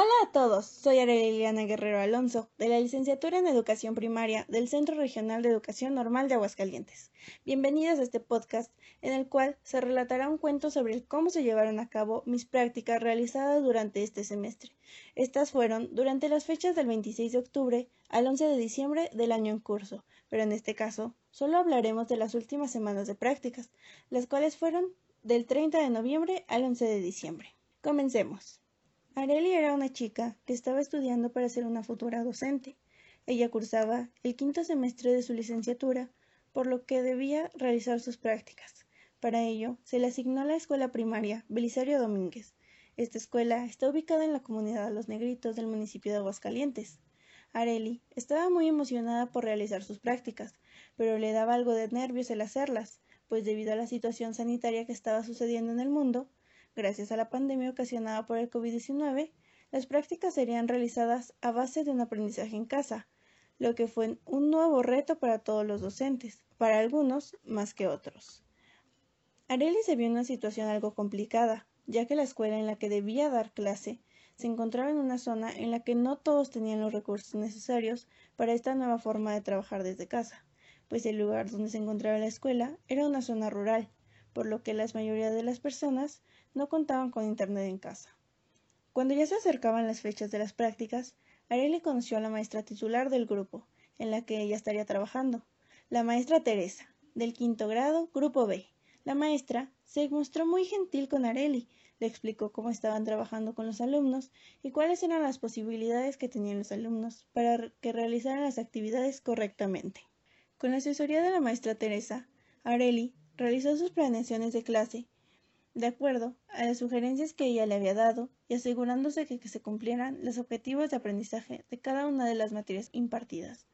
Hola a todos, soy Areliana Guerrero Alonso, de la licenciatura en Educación Primaria del Centro Regional de Educación Normal de Aguascalientes. Bienvenidos a este podcast en el cual se relatará un cuento sobre cómo se llevaron a cabo mis prácticas realizadas durante este semestre. Estas fueron durante las fechas del 26 de octubre al 11 de diciembre del año en curso, pero en este caso solo hablaremos de las últimas semanas de prácticas, las cuales fueron del 30 de noviembre al 11 de diciembre. Comencemos. Areli era una chica que estaba estudiando para ser una futura docente. Ella cursaba el quinto semestre de su licenciatura, por lo que debía realizar sus prácticas. Para ello, se le asignó la escuela primaria Belisario Domínguez. Esta escuela está ubicada en la comunidad Los Negritos del municipio de Aguascalientes. Areli estaba muy emocionada por realizar sus prácticas, pero le daba algo de nervios el hacerlas, pues debido a la situación sanitaria que estaba sucediendo en el mundo, Gracias a la pandemia ocasionada por el COVID-19, las prácticas serían realizadas a base de un aprendizaje en casa, lo que fue un nuevo reto para todos los docentes, para algunos más que otros. Areli se vio en una situación algo complicada, ya que la escuela en la que debía dar clase se encontraba en una zona en la que no todos tenían los recursos necesarios para esta nueva forma de trabajar desde casa, pues el lugar donde se encontraba la escuela era una zona rural, por lo que la mayoría de las personas no contaban con internet en casa. Cuando ya se acercaban las fechas de las prácticas, Arely conoció a la maestra titular del grupo, en la que ella estaría trabajando, la maestra Teresa, del quinto grado, grupo B. La maestra se mostró muy gentil con Areli, le explicó cómo estaban trabajando con los alumnos y cuáles eran las posibilidades que tenían los alumnos para que realizaran las actividades correctamente. Con la asesoría de la maestra Teresa, Areli realizó sus planeaciones de clase de acuerdo a las sugerencias que ella le había dado y asegurándose de que se cumplieran los objetivos de aprendizaje de cada una de las materias impartidas.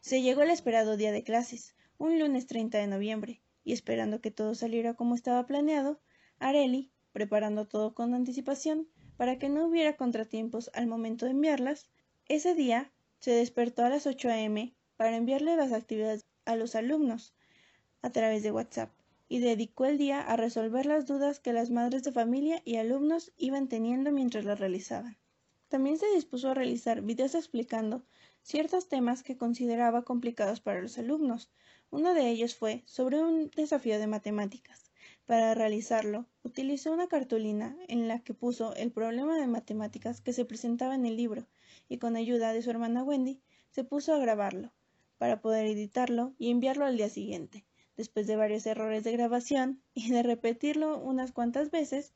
Se llegó el esperado día de clases, un lunes 30 de noviembre, y esperando que todo saliera como estaba planeado, Areli, preparando todo con anticipación para que no hubiera contratiempos al momento de enviarlas, ese día se despertó a las 8 a.m. para enviarle las actividades a los alumnos a través de WhatsApp y dedicó el día a resolver las dudas que las madres de familia y alumnos iban teniendo mientras las realizaban. También se dispuso a realizar videos explicando ciertos temas que consideraba complicados para los alumnos. Uno de ellos fue sobre un desafío de matemáticas. Para realizarlo, utilizó una cartulina en la que puso el problema de matemáticas que se presentaba en el libro y con ayuda de su hermana Wendy se puso a grabarlo para poder editarlo y enviarlo al día siguiente. Después de varios errores de grabación y de repetirlo unas cuantas veces,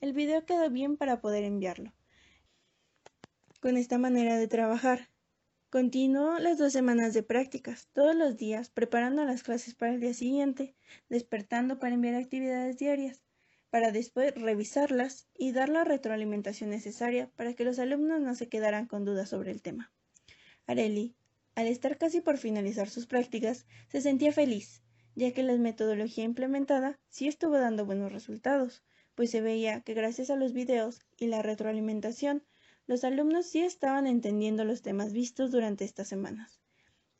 el video quedó bien para poder enviarlo. Con esta manera de trabajar, continuó las dos semanas de prácticas, todos los días preparando las clases para el día siguiente, despertando para enviar actividades diarias, para después revisarlas y dar la retroalimentación necesaria para que los alumnos no se quedaran con dudas sobre el tema. Areli, al estar casi por finalizar sus prácticas, se sentía feliz, ya que la metodología implementada sí estuvo dando buenos resultados, pues se veía que gracias a los videos y la retroalimentación, los alumnos sí estaban entendiendo los temas vistos durante estas semanas,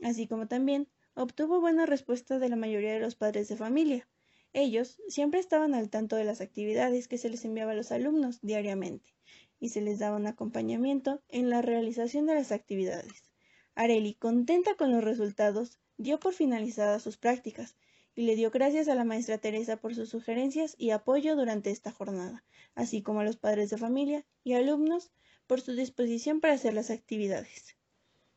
así como también obtuvo buena respuesta de la mayoría de los padres de familia. Ellos siempre estaban al tanto de las actividades que se les enviaba a los alumnos diariamente y se les daba un acompañamiento en la realización de las actividades. Areli, contenta con los resultados, dio por finalizadas sus prácticas y le dio gracias a la maestra Teresa por sus sugerencias y apoyo durante esta jornada, así como a los padres de familia y alumnos por su disposición para hacer las actividades.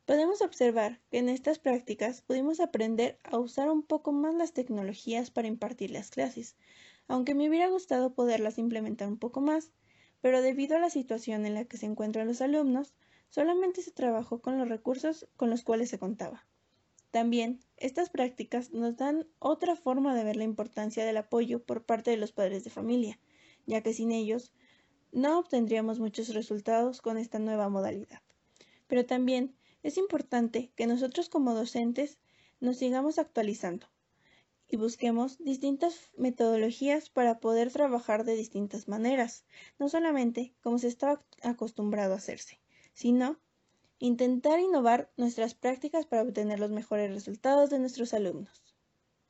Podemos observar que en estas prácticas pudimos aprender a usar un poco más las tecnologías para impartir las clases, aunque me hubiera gustado poderlas implementar un poco más, pero debido a la situación en la que se encuentran los alumnos, solamente se trabajó con los recursos con los cuales se contaba. También, estas prácticas nos dan otra forma de ver la importancia del apoyo por parte de los padres de familia, ya que sin ellos no obtendríamos muchos resultados con esta nueva modalidad. Pero también es importante que nosotros como docentes nos sigamos actualizando y busquemos distintas metodologías para poder trabajar de distintas maneras, no solamente como se está acostumbrado a hacerse, sino Intentar innovar nuestras prácticas para obtener los mejores resultados de nuestros alumnos.